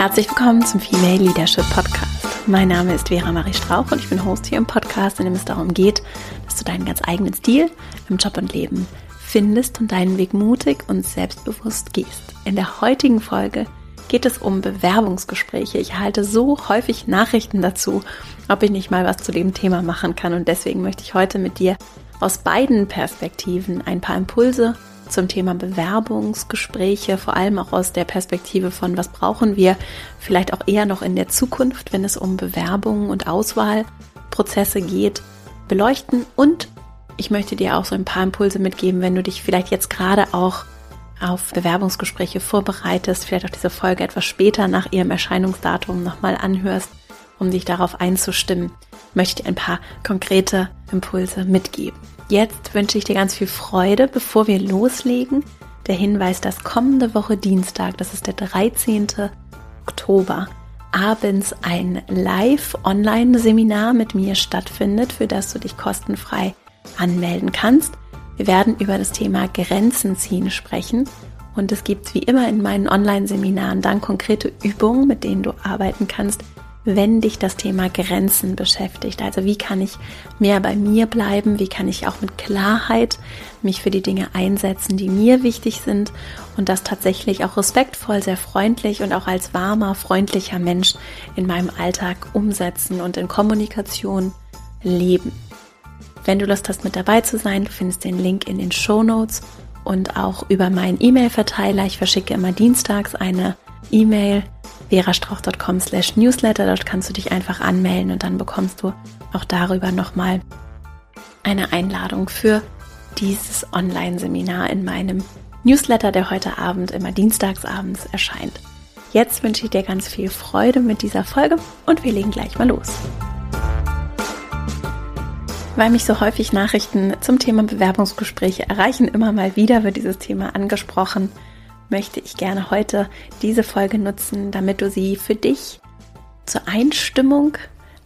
Herzlich willkommen zum Female Leadership Podcast. Mein Name ist Vera Marie Strauch und ich bin Host hier im Podcast, in dem es darum geht, dass du deinen ganz eigenen Stil im Job und Leben findest und deinen Weg mutig und selbstbewusst gehst. In der heutigen Folge geht es um Bewerbungsgespräche. Ich erhalte so häufig Nachrichten dazu, ob ich nicht mal was zu dem Thema machen kann und deswegen möchte ich heute mit dir aus beiden Perspektiven ein paar Impulse zum Thema Bewerbungsgespräche, vor allem auch aus der Perspektive von, was brauchen wir vielleicht auch eher noch in der Zukunft, wenn es um Bewerbungen und Auswahlprozesse geht, beleuchten. Und ich möchte dir auch so ein paar Impulse mitgeben, wenn du dich vielleicht jetzt gerade auch auf Bewerbungsgespräche vorbereitest, vielleicht auch diese Folge etwas später nach ihrem Erscheinungsdatum nochmal anhörst, um dich darauf einzustimmen, möchte ich dir ein paar konkrete Impulse mitgeben. Jetzt wünsche ich dir ganz viel Freude, bevor wir loslegen. Der Hinweis, dass kommende Woche Dienstag, das ist der 13. Oktober, abends ein Live-Online-Seminar mit mir stattfindet, für das du dich kostenfrei anmelden kannst. Wir werden über das Thema Grenzen ziehen sprechen und es gibt wie immer in meinen Online-Seminaren dann konkrete Übungen, mit denen du arbeiten kannst, wenn dich das Thema Grenzen beschäftigt. Also wie kann ich mehr bei mir bleiben? Wie kann ich auch mit Klarheit mich für die Dinge einsetzen, die mir wichtig sind und das tatsächlich auch respektvoll, sehr freundlich und auch als warmer, freundlicher Mensch in meinem Alltag umsetzen und in Kommunikation leben. Wenn du Lust hast, mit dabei zu sein, du findest den Link in den Show Notes und auch über meinen E-Mail-Verteiler. Ich verschicke immer dienstags eine E-Mail verastrauch.com slash newsletter. Dort kannst du dich einfach anmelden und dann bekommst du auch darüber nochmal eine Einladung für dieses Online-Seminar in meinem Newsletter, der heute Abend immer dienstagsabends erscheint. Jetzt wünsche ich dir ganz viel Freude mit dieser Folge und wir legen gleich mal los. Weil mich so häufig Nachrichten zum Thema Bewerbungsgespräche erreichen, immer mal wieder wird dieses Thema angesprochen möchte ich gerne heute diese Folge nutzen, damit du sie für dich zur Einstimmung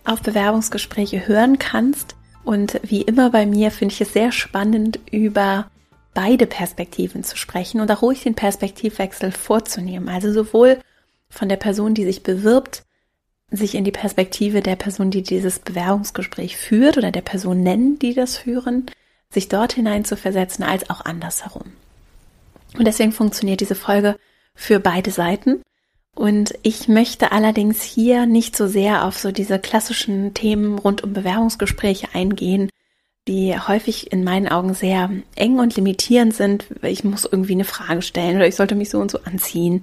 auf Bewerbungsgespräche hören kannst. Und wie immer bei mir finde ich es sehr spannend, über beide Perspektiven zu sprechen und auch ruhig den Perspektivwechsel vorzunehmen. Also sowohl von der Person, die sich bewirbt, sich in die Perspektive der Person, die dieses Bewerbungsgespräch führt oder der Person nennen, die das führen, sich dort hinein zu versetzen, als auch andersherum. Und deswegen funktioniert diese Folge für beide Seiten. Und ich möchte allerdings hier nicht so sehr auf so diese klassischen Themen rund um Bewerbungsgespräche eingehen, die häufig in meinen Augen sehr eng und limitierend sind. Ich muss irgendwie eine Frage stellen oder ich sollte mich so und so anziehen.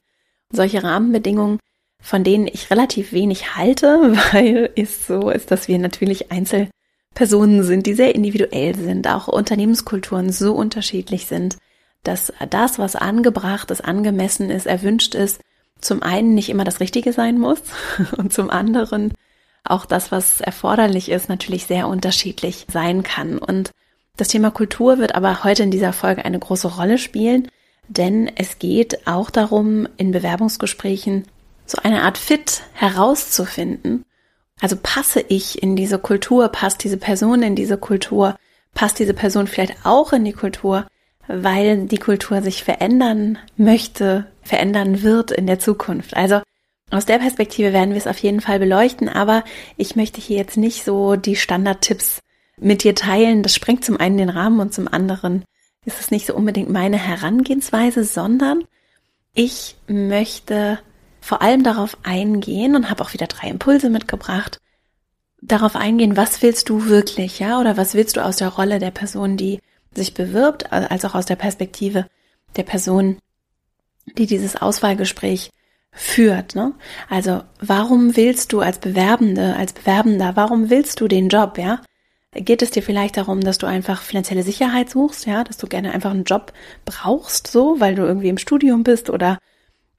solche Rahmenbedingungen, von denen ich relativ wenig halte, weil es so ist, dass wir natürlich Einzelpersonen sind, die sehr individuell sind, auch Unternehmenskulturen so unterschiedlich sind dass das, was angebracht ist, angemessen ist, erwünscht ist, zum einen nicht immer das Richtige sein muss und zum anderen auch das, was erforderlich ist, natürlich sehr unterschiedlich sein kann. Und das Thema Kultur wird aber heute in dieser Folge eine große Rolle spielen, denn es geht auch darum, in Bewerbungsgesprächen so eine Art Fit herauszufinden. Also passe ich in diese Kultur, passt diese Person in diese Kultur, passt diese Person vielleicht auch in die Kultur, weil die Kultur sich verändern möchte, verändern wird in der Zukunft. Also aus der Perspektive werden wir es auf jeden Fall beleuchten, aber ich möchte hier jetzt nicht so die Standardtipps mit dir teilen. Das sprengt zum einen den Rahmen und zum anderen ist es nicht so unbedingt meine Herangehensweise, sondern ich möchte vor allem darauf eingehen und habe auch wieder drei Impulse mitgebracht, darauf eingehen, was willst du wirklich, ja, oder was willst du aus der Rolle der Person, die sich bewirbt, als auch aus der Perspektive der Person, die dieses Auswahlgespräch führt. Ne? Also warum willst du als Bewerbende, als Bewerbender, warum willst du den Job, ja? Geht es dir vielleicht darum, dass du einfach finanzielle Sicherheit suchst, ja, dass du gerne einfach einen Job brauchst, so, weil du irgendwie im Studium bist oder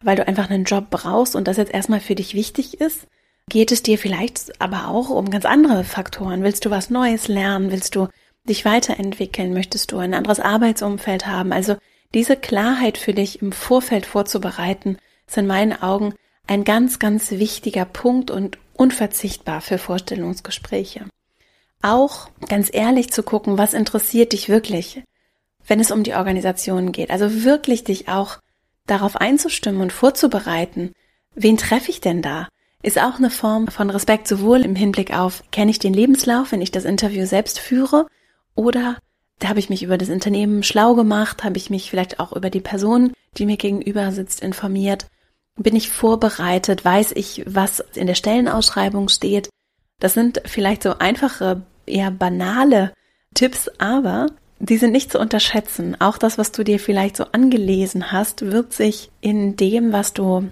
weil du einfach einen Job brauchst und das jetzt erstmal für dich wichtig ist? Geht es dir vielleicht aber auch um ganz andere Faktoren? Willst du was Neues lernen? Willst du dich weiterentwickeln? Möchtest du ein anderes Arbeitsumfeld haben? Also diese Klarheit für dich im Vorfeld vorzubereiten, ist in meinen Augen ein ganz, ganz wichtiger Punkt und unverzichtbar für Vorstellungsgespräche. Auch ganz ehrlich zu gucken, was interessiert dich wirklich, wenn es um die Organisation geht. Also wirklich dich auch darauf einzustimmen und vorzubereiten, wen treffe ich denn da? Ist auch eine Form von Respekt sowohl im Hinblick auf, kenne ich den Lebenslauf, wenn ich das Interview selbst führe, oder da habe ich mich über das Unternehmen schlau gemacht, habe ich mich vielleicht auch über die Person, die mir gegenüber sitzt, informiert, bin ich vorbereitet, weiß ich, was in der Stellenausschreibung steht. Das sind vielleicht so einfache, eher banale Tipps, aber die sind nicht zu unterschätzen. Auch das, was du dir vielleicht so angelesen hast, wird sich in dem, was du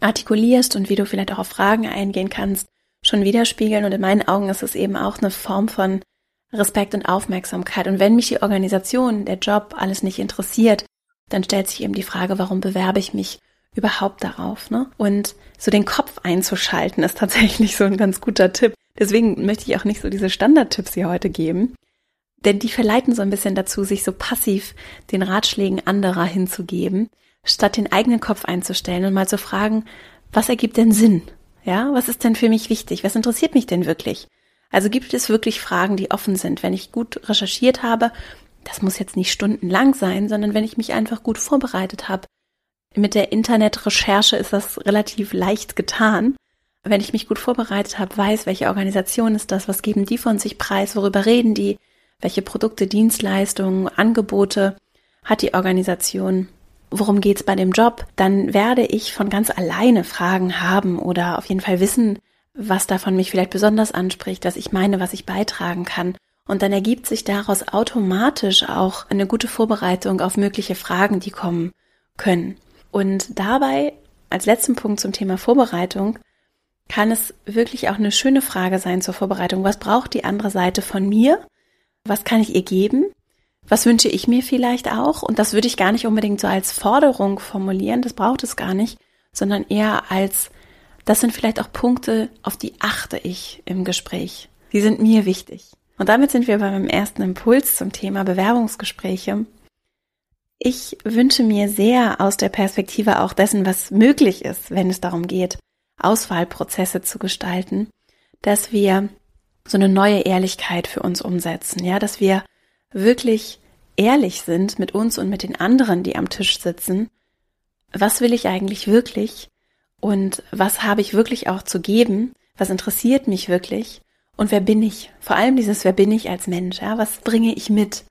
artikulierst und wie du vielleicht auch auf Fragen eingehen kannst, schon widerspiegeln. Und in meinen Augen ist es eben auch eine Form von Respekt und Aufmerksamkeit. Und wenn mich die Organisation, der Job, alles nicht interessiert, dann stellt sich eben die Frage, warum bewerbe ich mich überhaupt darauf? Ne? Und so den Kopf einzuschalten, ist tatsächlich so ein ganz guter Tipp. Deswegen möchte ich auch nicht so diese Standardtipps hier heute geben, denn die verleiten so ein bisschen dazu, sich so passiv den Ratschlägen anderer hinzugeben, statt den eigenen Kopf einzustellen und mal zu fragen, was ergibt denn Sinn? Ja, was ist denn für mich wichtig? Was interessiert mich denn wirklich? Also gibt es wirklich Fragen, die offen sind, wenn ich gut recherchiert habe, das muss jetzt nicht stundenlang sein, sondern wenn ich mich einfach gut vorbereitet habe. Mit der Internetrecherche ist das relativ leicht getan. Wenn ich mich gut vorbereitet habe, weiß, welche Organisation ist das, was geben die von sich preis, worüber reden die, welche Produkte, Dienstleistungen, Angebote hat die Organisation, worum geht's bei dem Job, dann werde ich von ganz alleine Fragen haben oder auf jeden Fall wissen, was davon mich vielleicht besonders anspricht, was ich meine, was ich beitragen kann. Und dann ergibt sich daraus automatisch auch eine gute Vorbereitung auf mögliche Fragen, die kommen können. Und dabei, als letzten Punkt zum Thema Vorbereitung, kann es wirklich auch eine schöne Frage sein zur Vorbereitung. Was braucht die andere Seite von mir? was kann ich ihr geben? Was wünsche ich mir vielleicht auch? Und das würde ich gar nicht unbedingt so als Forderung formulieren, das braucht es gar nicht, sondern eher als, das sind vielleicht auch Punkte, auf die achte ich im Gespräch. Die sind mir wichtig. Und damit sind wir beim ersten Impuls zum Thema Bewerbungsgespräche. Ich wünsche mir sehr aus der Perspektive auch dessen, was möglich ist, wenn es darum geht, Auswahlprozesse zu gestalten, dass wir so eine neue Ehrlichkeit für uns umsetzen, ja, dass wir wirklich ehrlich sind mit uns und mit den anderen, die am Tisch sitzen. Was will ich eigentlich wirklich? Und was habe ich wirklich auch zu geben? Was interessiert mich wirklich? Und wer bin ich? Vor allem dieses Wer bin ich als Mensch? Ja, was bringe ich mit?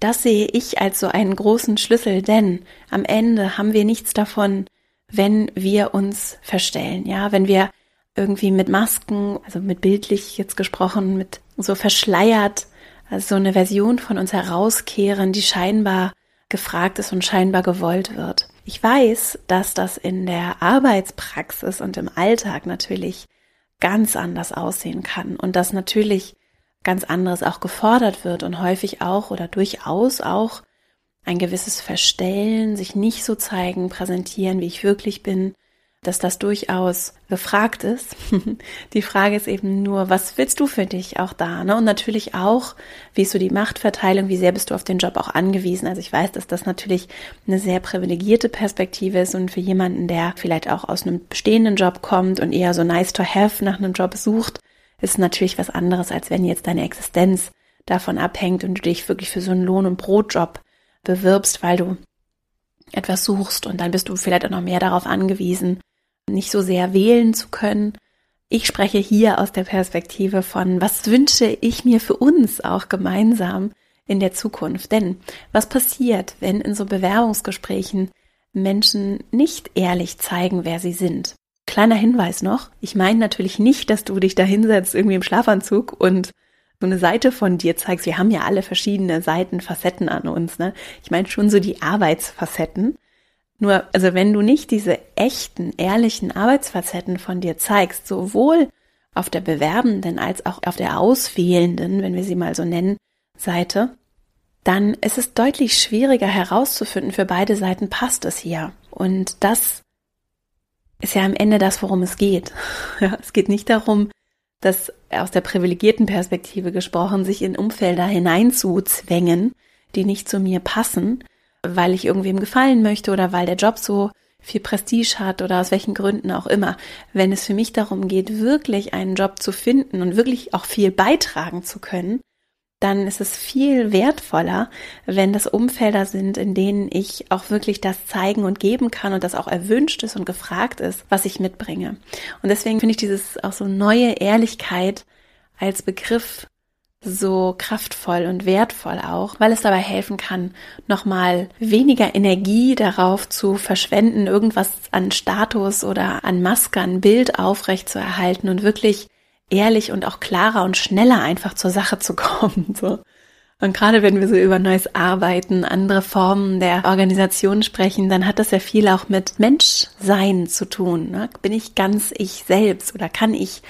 Das sehe ich als so einen großen Schlüssel, denn am Ende haben wir nichts davon, wenn wir uns verstellen, ja, wenn wir irgendwie mit Masken, also mit bildlich jetzt gesprochen, mit so verschleiert, also so eine Version von uns herauskehren, die scheinbar gefragt ist und scheinbar gewollt wird. Ich weiß, dass das in der Arbeitspraxis und im Alltag natürlich ganz anders aussehen kann und dass natürlich ganz anderes auch gefordert wird und häufig auch oder durchaus auch ein gewisses Verstellen, sich nicht so zeigen, präsentieren, wie ich wirklich bin, dass das durchaus gefragt ist. die Frage ist eben nur, was willst du für dich auch da? Ne? Und natürlich auch, wie ist so die Machtverteilung, wie sehr bist du auf den Job auch angewiesen? Also ich weiß, dass das natürlich eine sehr privilegierte Perspektive ist und für jemanden, der vielleicht auch aus einem bestehenden Job kommt und eher so nice to have nach einem Job sucht, ist natürlich was anderes, als wenn jetzt deine Existenz davon abhängt und du dich wirklich für so einen Lohn- und Brotjob bewirbst, weil du etwas suchst und dann bist du vielleicht auch noch mehr darauf angewiesen, nicht so sehr wählen zu können. Ich spreche hier aus der Perspektive von, was wünsche ich mir für uns auch gemeinsam in der Zukunft? Denn was passiert, wenn in so Bewerbungsgesprächen Menschen nicht ehrlich zeigen, wer sie sind? Kleiner Hinweis noch, ich meine natürlich nicht, dass du dich da hinsetzt irgendwie im Schlafanzug und so eine Seite von dir zeigst. Wir haben ja alle verschiedene Seiten, Facetten an uns. Ne? Ich meine schon so die Arbeitsfacetten. Nur, also wenn du nicht diese echten, ehrlichen Arbeitsfacetten von dir zeigst, sowohl auf der bewerbenden als auch auf der auswählenden, wenn wir sie mal so nennen, Seite, dann ist es deutlich schwieriger herauszufinden, für beide Seiten passt es hier. Und das ist ja am Ende das, worum es geht. Ja, es geht nicht darum, dass aus der privilegierten Perspektive gesprochen, sich in Umfelder hineinzuzwängen, die nicht zu mir passen, weil ich irgendwem gefallen möchte oder weil der Job so viel Prestige hat oder aus welchen Gründen auch immer. Wenn es für mich darum geht, wirklich einen Job zu finden und wirklich auch viel beitragen zu können, dann ist es viel wertvoller, wenn das Umfelder sind, in denen ich auch wirklich das zeigen und geben kann und das auch erwünscht ist und gefragt ist, was ich mitbringe. Und deswegen finde ich dieses auch so neue Ehrlichkeit als Begriff so kraftvoll und wertvoll auch, weil es dabei helfen kann, nochmal weniger Energie darauf zu verschwenden, irgendwas an Status oder an Maske, an Bild aufrecht zu erhalten und wirklich ehrlich und auch klarer und schneller einfach zur Sache zu kommen. So. Und gerade wenn wir so über neues Arbeiten, andere Formen der Organisation sprechen, dann hat das ja viel auch mit Menschsein zu tun. Ne? Bin ich ganz ich selbst oder kann ich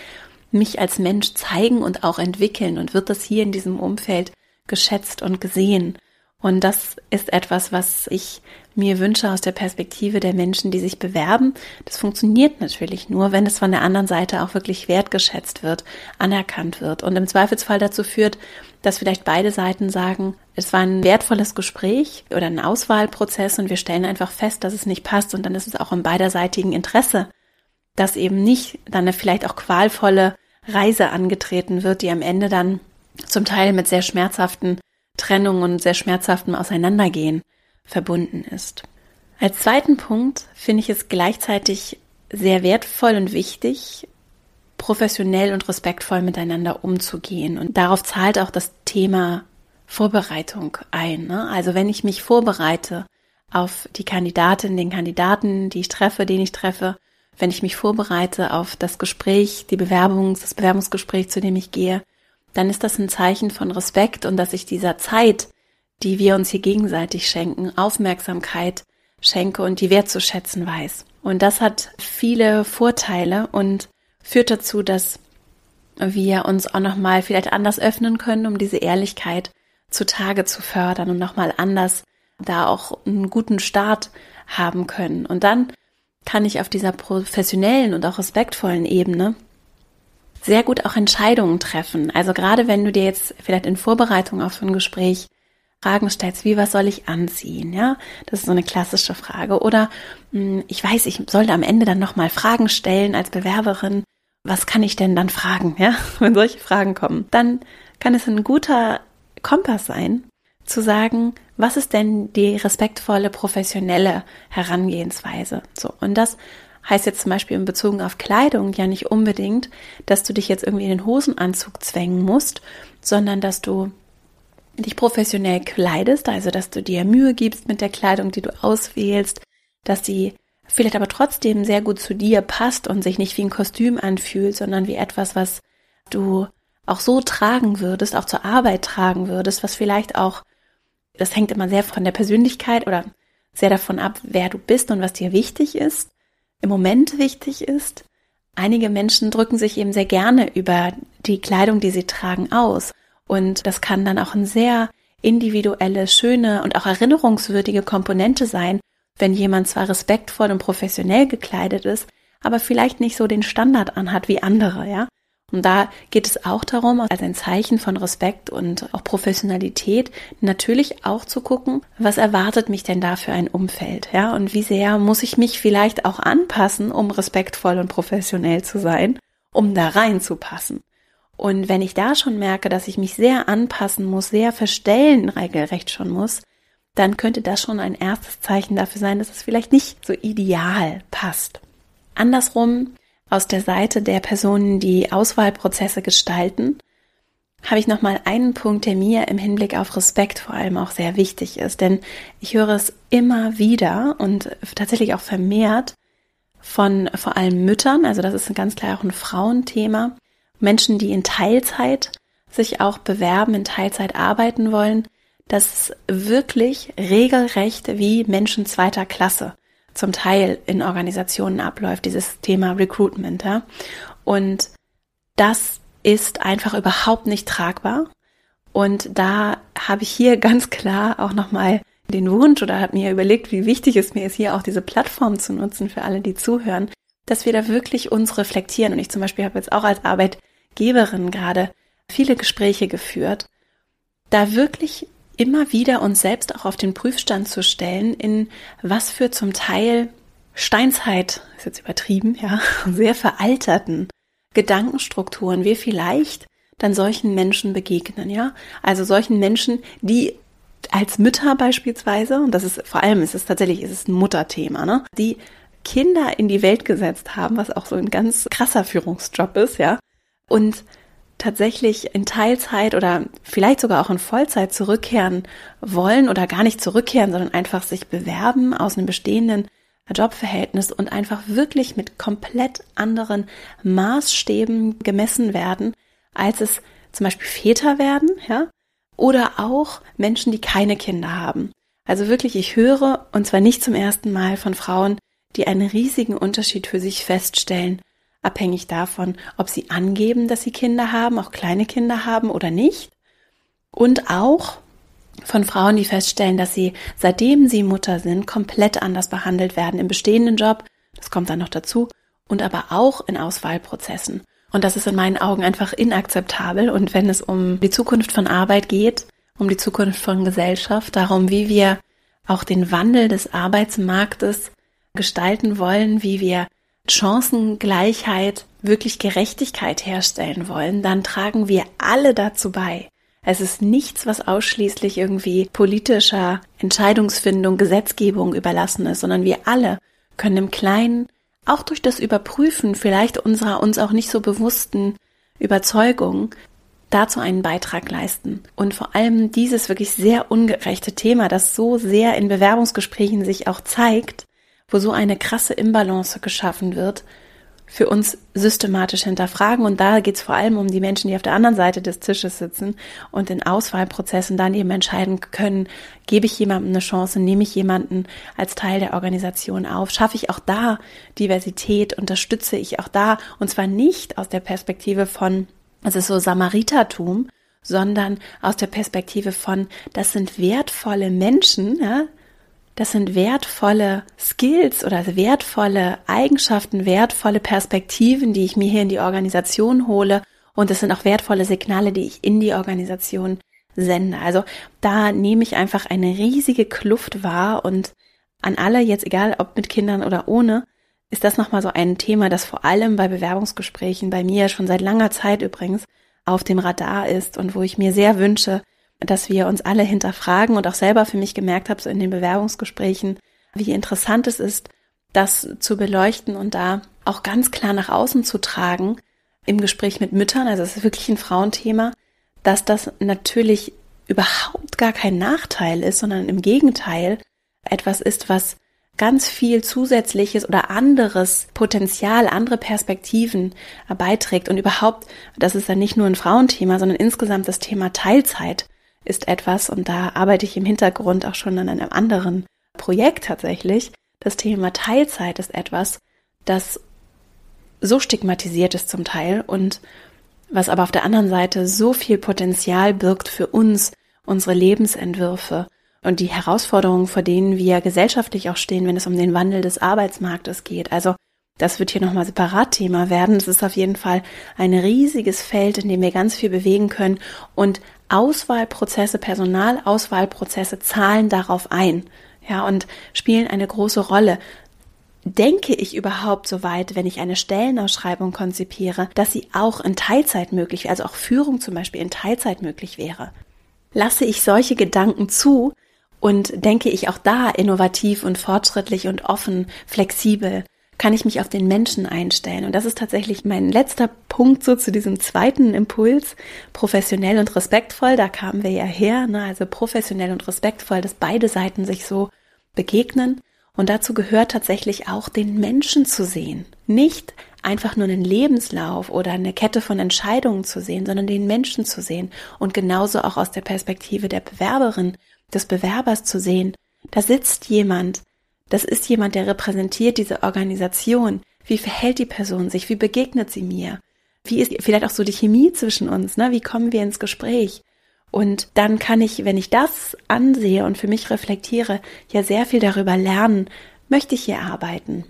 mich als Mensch zeigen und auch entwickeln und wird das hier in diesem Umfeld geschätzt und gesehen? Und das ist etwas, was ich mir wünsche aus der Perspektive der Menschen, die sich bewerben. Das funktioniert natürlich nur, wenn es von der anderen Seite auch wirklich wertgeschätzt wird, anerkannt wird und im Zweifelsfall dazu führt, dass vielleicht beide Seiten sagen, es war ein wertvolles Gespräch oder ein Auswahlprozess und wir stellen einfach fest, dass es nicht passt und dann ist es auch im beiderseitigen Interesse, dass eben nicht dann eine vielleicht auch qualvolle Reise angetreten wird, die am Ende dann zum Teil mit sehr schmerzhaften Trennungen und sehr schmerzhaftem Auseinandergehen verbunden ist. Als zweiten Punkt finde ich es gleichzeitig sehr wertvoll und wichtig, professionell und respektvoll miteinander umzugehen. Und darauf zahlt auch das Thema Vorbereitung ein. Ne? Also wenn ich mich vorbereite auf die Kandidatin, den Kandidaten, die ich treffe, den ich treffe, wenn ich mich vorbereite auf das Gespräch, die Bewerbung, das Bewerbungsgespräch, zu dem ich gehe, dann ist das ein Zeichen von Respekt und dass ich dieser Zeit, die wir uns hier gegenseitig schenken, Aufmerksamkeit schenke und die wertzuschätzen weiß. Und das hat viele Vorteile und führt dazu, dass wir uns auch nochmal vielleicht anders öffnen können, um diese Ehrlichkeit zutage zu fördern und nochmal anders da auch einen guten Start haben können. Und dann kann ich auf dieser professionellen und auch respektvollen Ebene sehr gut auch Entscheidungen treffen. Also gerade wenn du dir jetzt vielleicht in Vorbereitung auf so ein Gespräch Fragen stellst, wie was soll ich anziehen, ja? Das ist so eine klassische Frage. Oder mh, hm, ich weiß, ich sollte am Ende dann nochmal Fragen stellen als Bewerberin. Was kann ich denn dann fragen, ja? Wenn solche Fragen kommen, dann kann es ein guter Kompass sein, zu sagen, was ist denn die respektvolle, professionelle Herangehensweise? So. Und das heißt jetzt zum Beispiel in Bezug auf Kleidung ja nicht unbedingt, dass du dich jetzt irgendwie in den Hosenanzug zwängen musst, sondern dass du dich professionell kleidest, also dass du dir Mühe gibst mit der Kleidung, die du auswählst, dass sie vielleicht aber trotzdem sehr gut zu dir passt und sich nicht wie ein Kostüm anfühlt, sondern wie etwas, was du auch so tragen würdest, auch zur Arbeit tragen würdest, was vielleicht auch, das hängt immer sehr von der Persönlichkeit oder sehr davon ab, wer du bist und was dir wichtig ist, im Moment wichtig ist. Einige Menschen drücken sich eben sehr gerne über die Kleidung, die sie tragen, aus. Und das kann dann auch eine sehr individuelle, schöne und auch erinnerungswürdige Komponente sein, wenn jemand zwar respektvoll und professionell gekleidet ist, aber vielleicht nicht so den Standard anhat wie andere, ja. Und da geht es auch darum, als ein Zeichen von Respekt und auch Professionalität, natürlich auch zu gucken, was erwartet mich denn da für ein Umfeld, ja? Und wie sehr muss ich mich vielleicht auch anpassen, um respektvoll und professionell zu sein, um da reinzupassen? Und wenn ich da schon merke, dass ich mich sehr anpassen muss, sehr verstellen regelrecht schon muss, dann könnte das schon ein erstes Zeichen dafür sein, dass es vielleicht nicht so ideal passt. Andersrum, aus der Seite der Personen, die Auswahlprozesse gestalten, habe ich nochmal einen Punkt, der mir im Hinblick auf Respekt vor allem auch sehr wichtig ist. Denn ich höre es immer wieder und tatsächlich auch vermehrt von vor allem Müttern, also das ist ganz klar auch ein Frauenthema, Menschen, die in Teilzeit sich auch bewerben, in Teilzeit arbeiten wollen, dass wirklich regelrecht wie Menschen zweiter Klasse zum Teil in Organisationen abläuft, dieses Thema Recruitment. Ja? Und das ist einfach überhaupt nicht tragbar. Und da habe ich hier ganz klar auch nochmal den Wunsch oder habe mir überlegt, wie wichtig es mir ist, hier auch diese Plattform zu nutzen für alle, die zuhören, dass wir da wirklich uns reflektieren. Und ich zum Beispiel habe jetzt auch als Arbeitgeberin gerade viele Gespräche geführt, da wirklich immer wieder uns selbst auch auf den Prüfstand zu stellen, in was für zum Teil Steinzeit, ist jetzt übertrieben, ja, sehr veralterten Gedankenstrukturen wir vielleicht dann solchen Menschen begegnen, ja? Also solchen Menschen, die als Mütter beispielsweise, und das ist vor allem ist es tatsächlich, ist es ein Mutterthema, ne? Die Kinder in die Welt gesetzt haben, was auch so ein ganz krasser Führungsjob ist, ja? Und tatsächlich in Teilzeit oder vielleicht sogar auch in Vollzeit zurückkehren wollen oder gar nicht zurückkehren, sondern einfach sich bewerben aus einem bestehenden Jobverhältnis und einfach wirklich mit komplett anderen Maßstäben gemessen werden, als es zum Beispiel Väter werden, ja, oder auch Menschen, die keine Kinder haben. Also wirklich, ich höre, und zwar nicht zum ersten Mal von Frauen, die einen riesigen Unterschied für sich feststellen, abhängig davon, ob sie angeben, dass sie Kinder haben, auch kleine Kinder haben oder nicht. Und auch von Frauen, die feststellen, dass sie, seitdem sie Mutter sind, komplett anders behandelt werden im bestehenden Job, das kommt dann noch dazu, und aber auch in Auswahlprozessen. Und das ist in meinen Augen einfach inakzeptabel. Und wenn es um die Zukunft von Arbeit geht, um die Zukunft von Gesellschaft, darum, wie wir auch den Wandel des Arbeitsmarktes gestalten wollen, wie wir Chancengleichheit, wirklich Gerechtigkeit herstellen wollen, dann tragen wir alle dazu bei. Es ist nichts, was ausschließlich irgendwie politischer Entscheidungsfindung, Gesetzgebung überlassen ist, sondern wir alle können im Kleinen, auch durch das Überprüfen vielleicht unserer uns auch nicht so bewussten Überzeugung, dazu einen Beitrag leisten. Und vor allem dieses wirklich sehr ungerechte Thema, das so sehr in Bewerbungsgesprächen sich auch zeigt, wo so eine krasse Imbalance geschaffen wird, für uns systematisch hinterfragen. Und da geht es vor allem um die Menschen, die auf der anderen Seite des Tisches sitzen und in Auswahlprozessen dann eben entscheiden können, gebe ich jemandem eine Chance, nehme ich jemanden als Teil der Organisation auf, schaffe ich auch da Diversität, unterstütze ich auch da, und zwar nicht aus der Perspektive von, es ist so Samaritertum, sondern aus der Perspektive von, das sind wertvolle Menschen, ja, das sind wertvolle Skills oder wertvolle Eigenschaften, wertvolle Perspektiven, die ich mir hier in die Organisation hole. Und es sind auch wertvolle Signale, die ich in die Organisation sende. Also da nehme ich einfach eine riesige Kluft wahr und an alle, jetzt egal ob mit Kindern oder ohne, ist das nochmal so ein Thema, das vor allem bei Bewerbungsgesprächen, bei mir schon seit langer Zeit übrigens, auf dem Radar ist und wo ich mir sehr wünsche, dass wir uns alle hinterfragen und auch selber für mich gemerkt habe, so in den Bewerbungsgesprächen, wie interessant es ist, das zu beleuchten und da auch ganz klar nach außen zu tragen im Gespräch mit Müttern, also es ist wirklich ein Frauenthema, dass das natürlich überhaupt gar kein Nachteil ist, sondern im Gegenteil etwas ist, was ganz viel zusätzliches oder anderes Potenzial, andere Perspektiven beiträgt. Und überhaupt, das ist dann nicht nur ein Frauenthema, sondern insgesamt das Thema Teilzeit ist etwas, und da arbeite ich im Hintergrund auch schon an einem anderen Projekt tatsächlich, das Thema Teilzeit ist etwas, das so stigmatisiert ist zum Teil und was aber auf der anderen Seite so viel Potenzial birgt für uns, unsere Lebensentwürfe und die Herausforderungen, vor denen wir gesellschaftlich auch stehen, wenn es um den Wandel des Arbeitsmarktes geht. Also das wird hier nochmal separat Thema werden. Es ist auf jeden Fall ein riesiges Feld, in dem wir ganz viel bewegen können und Auswahlprozesse, Personalauswahlprozesse zahlen darauf ein, ja, und spielen eine große Rolle. Denke ich überhaupt so weit, wenn ich eine Stellenausschreibung konzipiere, dass sie auch in Teilzeit möglich, also auch Führung zum Beispiel in Teilzeit möglich wäre? Lasse ich solche Gedanken zu und denke ich auch da innovativ und fortschrittlich und offen, flexibel? Kann ich mich auf den Menschen einstellen. Und das ist tatsächlich mein letzter Punkt so zu diesem zweiten Impuls, professionell und respektvoll. Da kamen wir ja her, ne? also professionell und respektvoll, dass beide Seiten sich so begegnen. Und dazu gehört tatsächlich auch, den Menschen zu sehen. Nicht einfach nur einen Lebenslauf oder eine Kette von Entscheidungen zu sehen, sondern den Menschen zu sehen. Und genauso auch aus der Perspektive der Bewerberin, des Bewerbers zu sehen. Da sitzt jemand, das ist jemand, der repräsentiert diese Organisation. Wie verhält die Person sich? Wie begegnet sie mir? Wie ist vielleicht auch so die Chemie zwischen uns? Ne? Wie kommen wir ins Gespräch? Und dann kann ich, wenn ich das ansehe und für mich reflektiere, ja sehr viel darüber lernen, möchte ich hier arbeiten?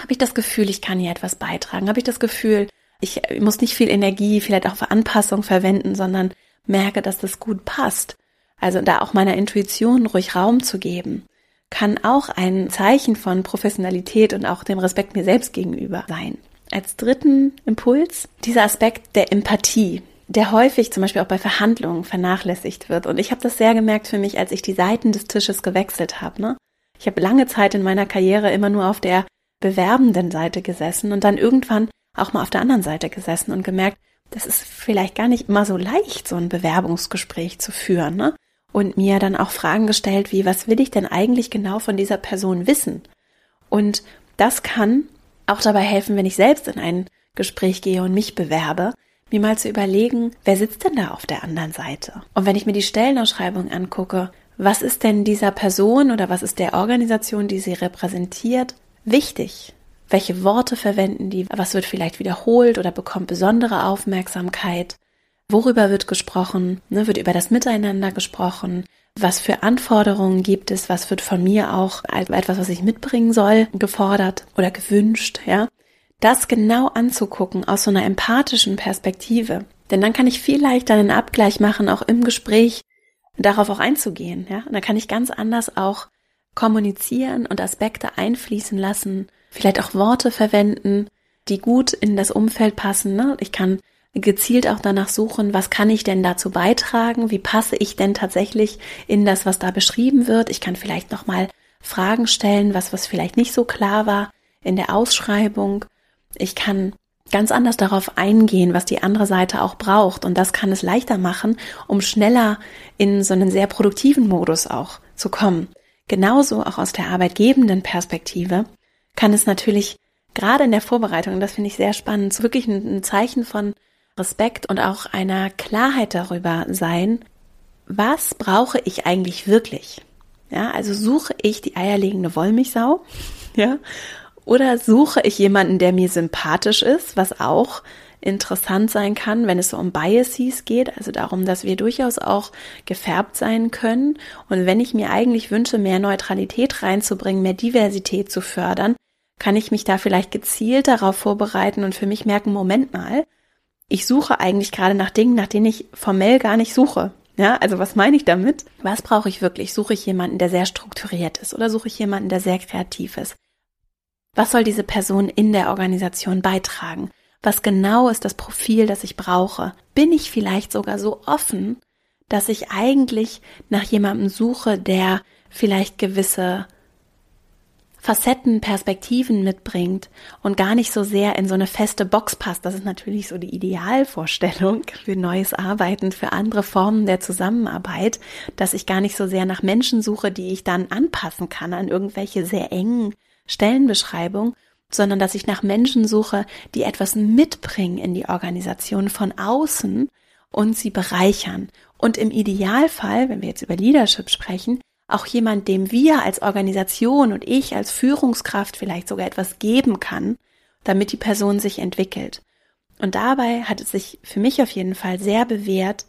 Habe ich das Gefühl, ich kann hier etwas beitragen? Habe ich das Gefühl, ich muss nicht viel Energie vielleicht auch für Anpassung verwenden, sondern merke, dass das gut passt? Also da auch meiner Intuition ruhig Raum zu geben kann auch ein Zeichen von Professionalität und auch dem Respekt mir selbst gegenüber sein. Als dritten Impuls dieser Aspekt der Empathie. der häufig zum Beispiel auch bei Verhandlungen vernachlässigt wird. Und ich habe das sehr gemerkt für mich, als ich die Seiten des Tisches gewechselt habe. Ne? Ich habe lange Zeit in meiner Karriere immer nur auf der bewerbenden Seite gesessen und dann irgendwann auch mal auf der anderen Seite gesessen und gemerkt, das ist vielleicht gar nicht immer so leicht, so ein Bewerbungsgespräch zu führen. Ne? Und mir dann auch Fragen gestellt, wie, was will ich denn eigentlich genau von dieser Person wissen? Und das kann auch dabei helfen, wenn ich selbst in ein Gespräch gehe und mich bewerbe, mir mal zu überlegen, wer sitzt denn da auf der anderen Seite? Und wenn ich mir die Stellenausschreibung angucke, was ist denn dieser Person oder was ist der Organisation, die sie repräsentiert, wichtig? Welche Worte verwenden die? Was wird vielleicht wiederholt oder bekommt besondere Aufmerksamkeit? Worüber wird gesprochen? Ne, wird über das Miteinander gesprochen? Was für Anforderungen gibt es? Was wird von mir auch als etwas, was ich mitbringen soll, gefordert oder gewünscht? Ja, das genau anzugucken aus so einer empathischen Perspektive. Denn dann kann ich viel leichter einen Abgleich machen, auch im Gespräch darauf auch einzugehen. Ja, und dann kann ich ganz anders auch kommunizieren und Aspekte einfließen lassen, vielleicht auch Worte verwenden, die gut in das Umfeld passen. Ne? Ich kann gezielt auch danach suchen, was kann ich denn dazu beitragen? Wie passe ich denn tatsächlich in das, was da beschrieben wird? Ich kann vielleicht noch mal Fragen stellen, was was vielleicht nicht so klar war in der Ausschreibung. Ich kann ganz anders darauf eingehen, was die andere Seite auch braucht. Und das kann es leichter machen, um schneller in so einen sehr produktiven Modus auch zu kommen. Genauso auch aus der arbeitgebenden Perspektive kann es natürlich gerade in der Vorbereitung, das finde ich sehr spannend, wirklich ein, Zeichen von Respekt und auch einer Klarheit darüber sein, was brauche ich eigentlich wirklich? Ja, also suche ich die eierlegende Wollmilchsau, ja, oder suche ich jemanden, der mir sympathisch ist, was auch interessant sein kann, wenn es so um Biases geht, also darum, dass wir durchaus auch gefärbt sein können. Und wenn ich mir eigentlich wünsche, mehr Neutralität reinzubringen, mehr Diversität zu fördern, kann ich mich da vielleicht gezielt darauf vorbereiten und für mich merken, Moment mal, ich suche eigentlich gerade nach Dingen, nach denen ich formell gar nicht suche. Ja, also was meine ich damit? Was brauche ich wirklich? Suche ich jemanden, der sehr strukturiert ist oder suche ich jemanden, der sehr kreativ ist? Was soll diese Person in der Organisation beitragen? Was genau ist das Profil, das ich brauche? Bin ich vielleicht sogar so offen, dass ich eigentlich nach jemandem suche, der vielleicht gewisse Facetten, Perspektiven mitbringt und gar nicht so sehr in so eine feste Box passt. Das ist natürlich so die Idealvorstellung für neues Arbeiten, für andere Formen der Zusammenarbeit, dass ich gar nicht so sehr nach Menschen suche, die ich dann anpassen kann an irgendwelche sehr engen Stellenbeschreibungen, sondern dass ich nach Menschen suche, die etwas mitbringen in die Organisation von außen und sie bereichern. Und im Idealfall, wenn wir jetzt über Leadership sprechen, auch jemand, dem wir als Organisation und ich als Führungskraft vielleicht sogar etwas geben kann, damit die Person sich entwickelt. Und dabei hat es sich für mich auf jeden Fall sehr bewährt,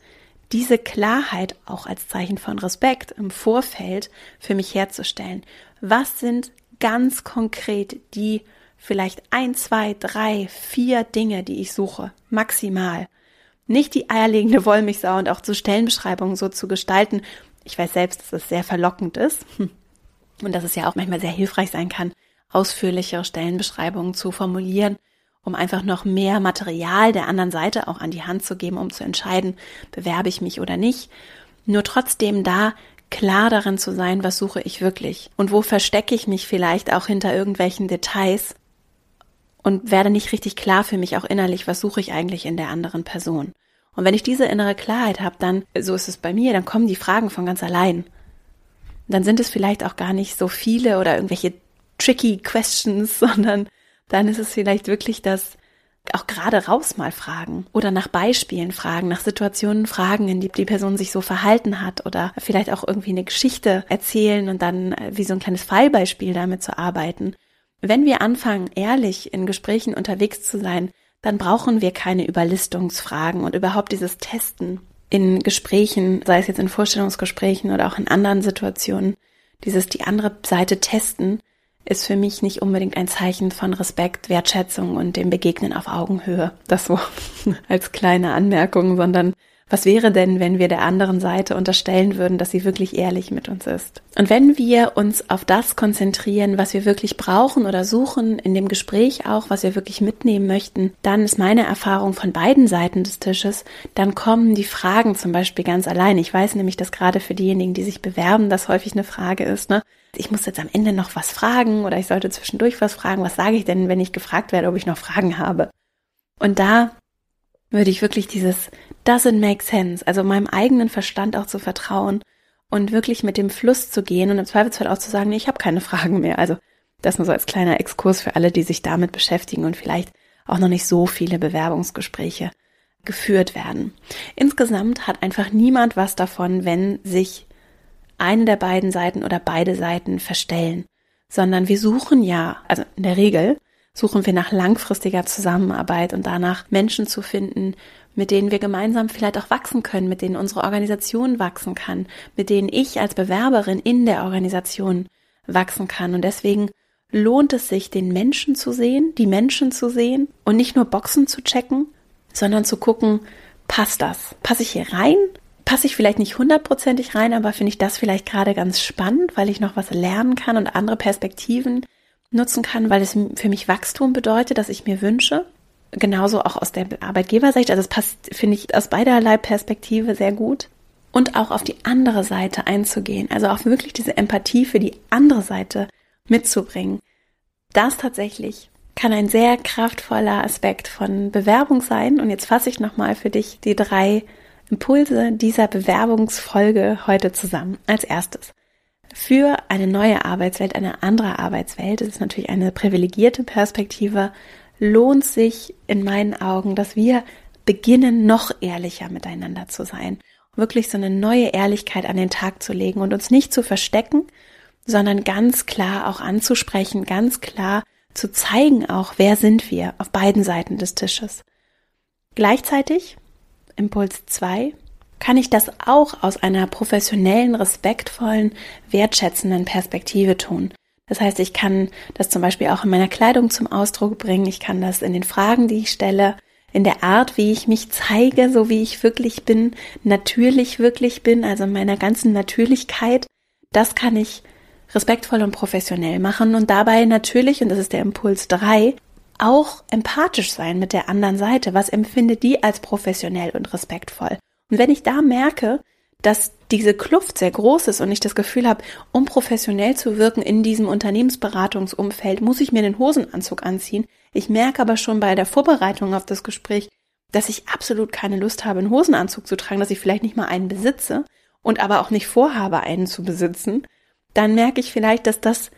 diese Klarheit auch als Zeichen von Respekt im Vorfeld für mich herzustellen. Was sind ganz konkret die vielleicht ein, zwei, drei, vier Dinge, die ich suche, maximal. Nicht die eierlegende Wollmilchsau und auch zu Stellenbeschreibungen so zu gestalten, ich weiß selbst, dass es sehr verlockend ist und dass es ja auch manchmal sehr hilfreich sein kann, ausführlichere Stellenbeschreibungen zu formulieren, um einfach noch mehr Material der anderen Seite auch an die Hand zu geben, um zu entscheiden, bewerbe ich mich oder nicht. Nur trotzdem da klar darin zu sein, was suche ich wirklich und wo verstecke ich mich vielleicht auch hinter irgendwelchen Details und werde nicht richtig klar für mich auch innerlich, was suche ich eigentlich in der anderen Person. Und wenn ich diese innere Klarheit habe, dann, so ist es bei mir, dann kommen die Fragen von ganz allein. Dann sind es vielleicht auch gar nicht so viele oder irgendwelche tricky questions, sondern dann ist es vielleicht wirklich das auch gerade raus mal fragen oder nach Beispielen fragen, nach Situationen fragen, in die die Person sich so verhalten hat oder vielleicht auch irgendwie eine Geschichte erzählen und dann äh, wie so ein kleines Fallbeispiel damit zu arbeiten. Wenn wir anfangen, ehrlich in Gesprächen unterwegs zu sein, dann brauchen wir keine Überlistungsfragen und überhaupt dieses Testen in Gesprächen, sei es jetzt in Vorstellungsgesprächen oder auch in anderen Situationen, dieses die andere Seite testen, ist für mich nicht unbedingt ein Zeichen von Respekt, Wertschätzung und dem Begegnen auf Augenhöhe. Das so als kleine Anmerkung, sondern Was wäre denn, wenn wir der anderen Seite unterstellen würden, dass sie wirklich ehrlich mit uns ist? Und wenn wir uns auf das konzentrieren, was wir wirklich brauchen oder suchen, in dem Gespräch auch, was wir wirklich mitnehmen möchten, dann ist meine Erfahrung von beiden Seiten des Tisches, dann kommen die Fragen zum Beispiel ganz allein. Ich weiß nämlich, dass gerade für diejenigen, die sich bewerben, das häufig eine Frage ist, ne? Ich muss jetzt am Ende noch was fragen oder ich sollte zwischendurch was fragen. Was sage ich denn, wenn ich gefragt werde, ob ich noch Fragen habe? Und da würde ich wirklich dieses doesn't make sense, also meinem eigenen Verstand auch zu vertrauen und wirklich mit dem Fluss zu gehen und im Zweifelsfall auch zu sagen, nee, ich habe keine Fragen mehr. Also das nur so als kleiner Exkurs für alle, die sich damit beschäftigen und vielleicht auch noch nicht so viele Bewerbungsgespräche geführt werden. Insgesamt hat einfach niemand was davon, wenn sich eine der beiden Seiten oder beide Seiten verstellen, sondern wir suchen ja, also in der Regel suchen wir nach langfristiger Zusammenarbeit und danach Menschen zu finden, mit denen wir gemeinsam vielleicht auch wachsen können, mit denen unsere Organisation wachsen kann, mit denen ich als Bewerberin in der Organisation wachsen kann. Und deswegen lohnt es sich, den Menschen zu sehen, die Menschen zu sehen und nicht nur Boxen zu checken, sondern zu gucken, passt das? Passe ich hier rein? Passe ich vielleicht nicht hundertprozentig rein, aber finde ich das vielleicht gerade ganz spannend, weil ich noch was lernen kann und andere Perspektiven nutzen kann, weil es für mich Wachstum bedeutet, dass ich mir wünsche. Genauso auch aus der Arbeitgebersicht. Also es passt, finde ich, aus beiderlei Perspektive sehr gut. Und auch auf die andere Seite einzugehen. Also auch wirklich diese Empathie für die andere Seite mitzubringen. Das tatsächlich kann ein sehr kraftvoller Aspekt von Bewerbung sein. Und jetzt fasse ich nochmal für dich die drei Impulse dieser Bewerbungsfolge heute zusammen. Als erstes für eine neue Arbeitswelt, eine andere Arbeitswelt, das ist natürlich eine privilegierte Perspektive, lohnt sich in meinen Augen, dass wir beginnen, noch ehrlicher miteinander zu sein. Wirklich so eine neue Ehrlichkeit an den Tag zu legen und uns nicht zu verstecken, sondern ganz klar auch anzusprechen, ganz klar zu zeigen auch, wer sind wir auf beiden Seiten des Tisches. Gleichzeitig, Impuls 2, kann ich das auch aus einer professionellen, respektvollen, wertschätzenden Perspektive tun. Das heißt, ich kann das zum Beispiel auch in meiner Kleidung zum Ausdruck bringen. Ich kann das in den Fragen, die ich stelle, in der Art, wie ich mich zeige, so wie ich wirklich bin, natürlich wirklich bin, also in meiner ganzen Natürlichkeit. Das kann ich respektvoll und professionell machen und dabei natürlich, und das ist der Impuls drei, auch empathisch sein mit der anderen Seite. Was empfindet die als professionell und respektvoll? Und wenn ich da merke, dass diese Kluft sehr groß ist und ich das Gefühl habe, um professionell zu wirken in diesem Unternehmensberatungsumfeld, muss ich mir den Hosenanzug anziehen. Ich merke aber schon bei der Vorbereitung auf das Gespräch, dass ich absolut keine Lust habe, einen Hosenanzug zu tragen, dass ich vielleicht nicht mal einen besitze und aber auch nicht vorhabe, einen zu besitzen. Dann merke ich vielleicht, dass das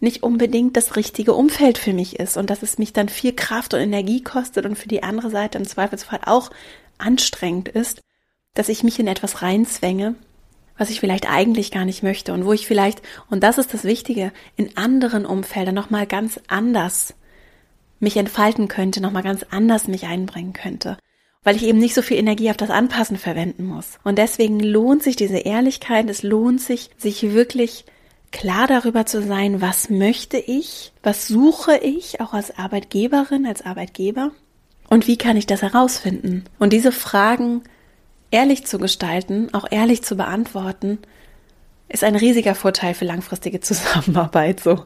nicht unbedingt das richtige Umfeld für mich ist und dass es mich dann viel Kraft und Energie kostet und für die andere Seite im Zweifelsfall auch anstrengend ist dass ich mich in etwas reinzwänge, was ich vielleicht eigentlich gar nicht möchte und wo ich vielleicht, und das ist das Wichtige, in anderen Umfeldern nochmal ganz anders mich entfalten könnte, nochmal ganz anders mich einbringen könnte, weil ich eben nicht so viel Energie auf das Anpassen verwenden muss. Und deswegen lohnt sich diese Ehrlichkeit, es lohnt sich, sich wirklich klar darüber zu sein, was möchte ich, was suche ich, auch als Arbeitgeberin, als Arbeitgeber, und wie kann ich das herausfinden? Und diese Fragen ehrlich zu gestalten, auch ehrlich zu beantworten, ist ein riesiger Vorteil für langfristige Zusammenarbeit. So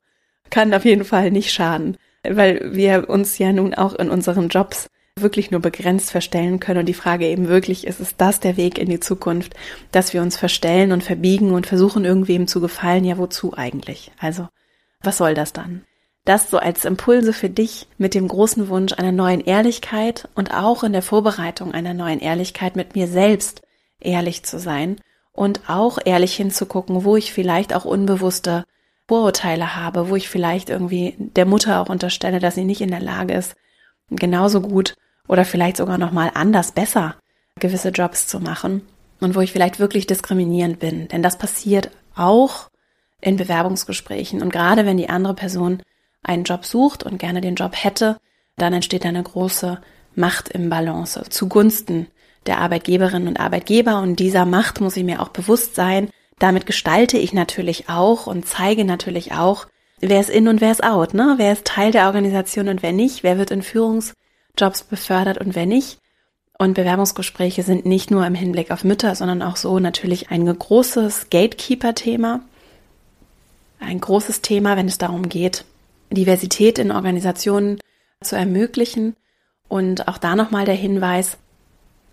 kann auf jeden Fall nicht schaden, weil wir uns ja nun auch in unseren Jobs wirklich nur begrenzt verstellen können und die Frage eben wirklich ist, ist das der Weg in die Zukunft, dass wir uns verstellen und verbiegen und versuchen irgendwem zu gefallen? Ja, wozu eigentlich? Also, was soll das dann? Das so als Impulse für dich mit dem großen Wunsch einer neuen Ehrlichkeit und auch in der Vorbereitung einer neuen Ehrlichkeit mit mir selbst ehrlich zu sein und auch ehrlich hinzugucken, wo ich vielleicht auch unbewusste Vorurteile habe, wo ich vielleicht irgendwie der Mutter auch unterstelle, dass sie nicht in der Lage ist, genauso gut oder vielleicht sogar noch mal anders besser gewisse Jobs zu machen und wo ich vielleicht wirklich diskriminierend bin, denn das passiert auch in Bewerbungsgesprächen und gerade wenn die andere Person einen Job sucht und gerne den Job hätte, dann entsteht eine große Macht im Balance zugunsten der Arbeitgeberinnen und Arbeitgeber und dieser Macht muss ich mir auch bewusst sein. Damit gestalte ich natürlich auch und zeige natürlich auch, wer ist in und wer ist out, ne? Wer ist Teil der Organisation und wer nicht, wer wird in Führungsjobs befördert und wer nicht. Und Bewerbungsgespräche sind nicht nur im Hinblick auf Mütter, sondern auch so natürlich ein großes Gatekeeper-Thema. Ein großes Thema, wenn es darum geht, Diversität in Organisationen zu ermöglichen. Und auch da nochmal der Hinweis,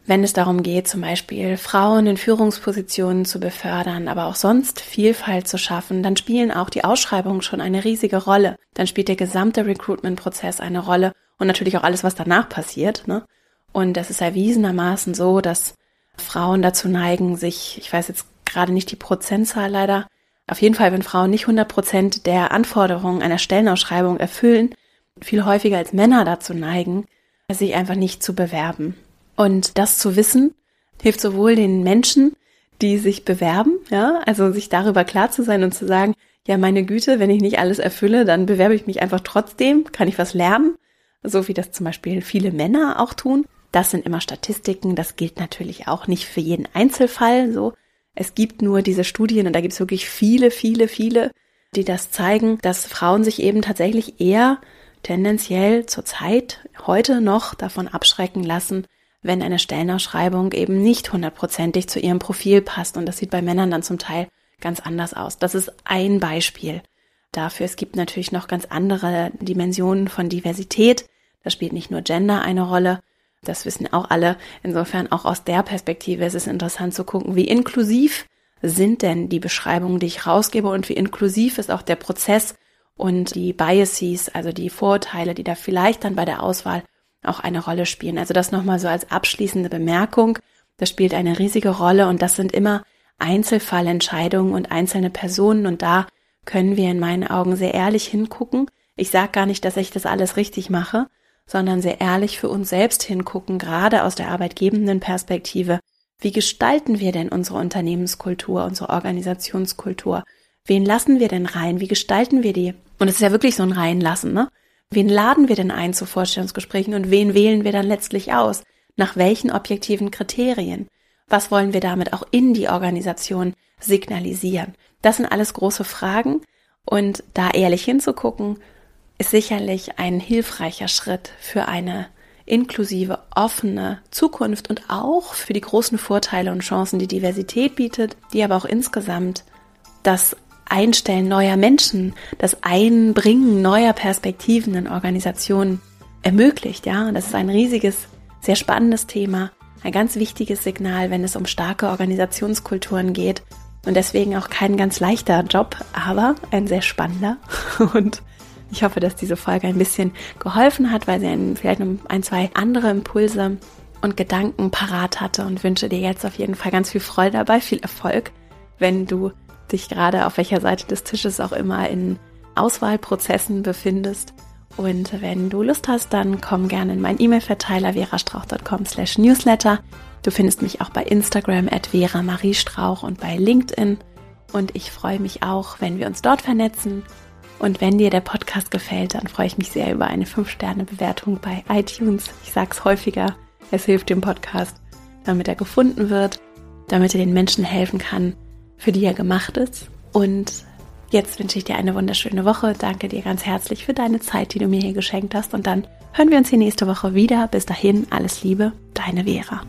wenn es darum geht, zum Beispiel Frauen in Führungspositionen zu befördern, aber auch sonst Vielfalt zu schaffen, dann spielen auch die Ausschreibungen schon eine riesige Rolle. Dann spielt der gesamte Recruitment-Prozess eine Rolle und natürlich auch alles, was danach passiert. Ne? Und es ist erwiesenermaßen so, dass Frauen dazu neigen, sich, ich weiß jetzt gerade nicht die Prozentzahl leider, auf jeden Fall, wenn Frauen nicht 100 Prozent der Anforderungen einer Stellenausschreibung erfüllen, viel häufiger als Männer dazu neigen, sich einfach nicht zu bewerben. Und das zu wissen, hilft sowohl den Menschen, die sich bewerben, ja, also sich darüber klar zu sein und zu sagen, ja, meine Güte, wenn ich nicht alles erfülle, dann bewerbe ich mich einfach trotzdem, kann ich was lernen, so wie das zum Beispiel viele Männer auch tun. Das sind immer Statistiken, das gilt natürlich auch nicht für jeden Einzelfall so. Es gibt nur diese Studien und da gibt es wirklich viele, viele, viele, die das zeigen, dass Frauen sich eben tatsächlich eher tendenziell zur Zeit heute noch davon abschrecken lassen, wenn eine Stellenausschreibung eben nicht hundertprozentig zu ihrem Profil passt. Und das sieht bei Männern dann zum Teil ganz anders aus. Das ist ein Beispiel dafür. Es gibt natürlich noch ganz andere Dimensionen von Diversität. Da spielt nicht nur Gender eine Rolle. Das wissen auch alle. Insofern auch aus der Perspektive ist es interessant zu gucken, wie inklusiv sind denn die Beschreibungen, die ich rausgebe und wie inklusiv ist auch der Prozess und die Biases, also die Vorurteile, die da vielleicht dann bei der Auswahl auch eine Rolle spielen. Also das nochmal so als abschließende Bemerkung. Das spielt eine riesige Rolle und das sind immer Einzelfallentscheidungen und einzelne Personen und da können wir in meinen Augen sehr ehrlich hingucken. Ich sage gar nicht, dass ich das alles richtig mache, sondern sehr ehrlich für uns selbst hingucken, gerade aus der arbeitgebenden Perspektive. Wie gestalten wir denn unsere Unternehmenskultur, unsere Organisationskultur? Wen lassen wir denn rein? Wie gestalten wir die? Und es ist ja wirklich so ein Reinlassen, ne? Wen laden wir denn ein zu Vorstellungsgesprächen und wen wählen wir dann letztlich aus? Nach welchen objektiven Kriterien? Was wollen wir damit auch in die Organisation signalisieren? Das sind alles große Fragen und da ehrlich hinzugucken, ist sicherlich ein hilfreicher Schritt für eine inklusive, offene Zukunft und auch für die großen Vorteile und Chancen, die Diversität bietet, die aber auch insgesamt das Einstellen neuer Menschen, das Einbringen neuer Perspektiven in Organisationen ermöglicht, ja. Das ist ein riesiges, sehr spannendes Thema, ein ganz wichtiges Signal, wenn es um starke Organisationskulturen geht. Und deswegen auch kein ganz leichter Job, aber ein sehr spannender. Und ich hoffe, dass diese Folge ein bisschen geholfen hat, weil sie einen, vielleicht noch ein, zwei andere Impulse und Gedanken parat hatte und wünsche dir jetzt auf jeden Fall ganz viel Freude dabei, viel Erfolg, wenn du dich gerade auf welcher Seite des Tisches auch immer in Auswahlprozessen befindest. Und wenn du Lust hast, dann komm gerne in meinen E-Mail-Verteiler verastrauch.com slash newsletter. Du findest mich auch bei Instagram at Vera Marie Strauch und bei LinkedIn. Und ich freue mich auch, wenn wir uns dort vernetzen. Und wenn dir der Podcast gefällt, dann freue ich mich sehr über eine 5-Sterne-Bewertung bei iTunes. Ich sage es häufiger, es hilft dem Podcast, damit er gefunden wird, damit er den Menschen helfen kann, für die er gemacht ist. Und jetzt wünsche ich dir eine wunderschöne Woche. Danke dir ganz herzlich für deine Zeit, die du mir hier geschenkt hast. Und dann hören wir uns hier nächste Woche wieder. Bis dahin, alles Liebe, deine Vera.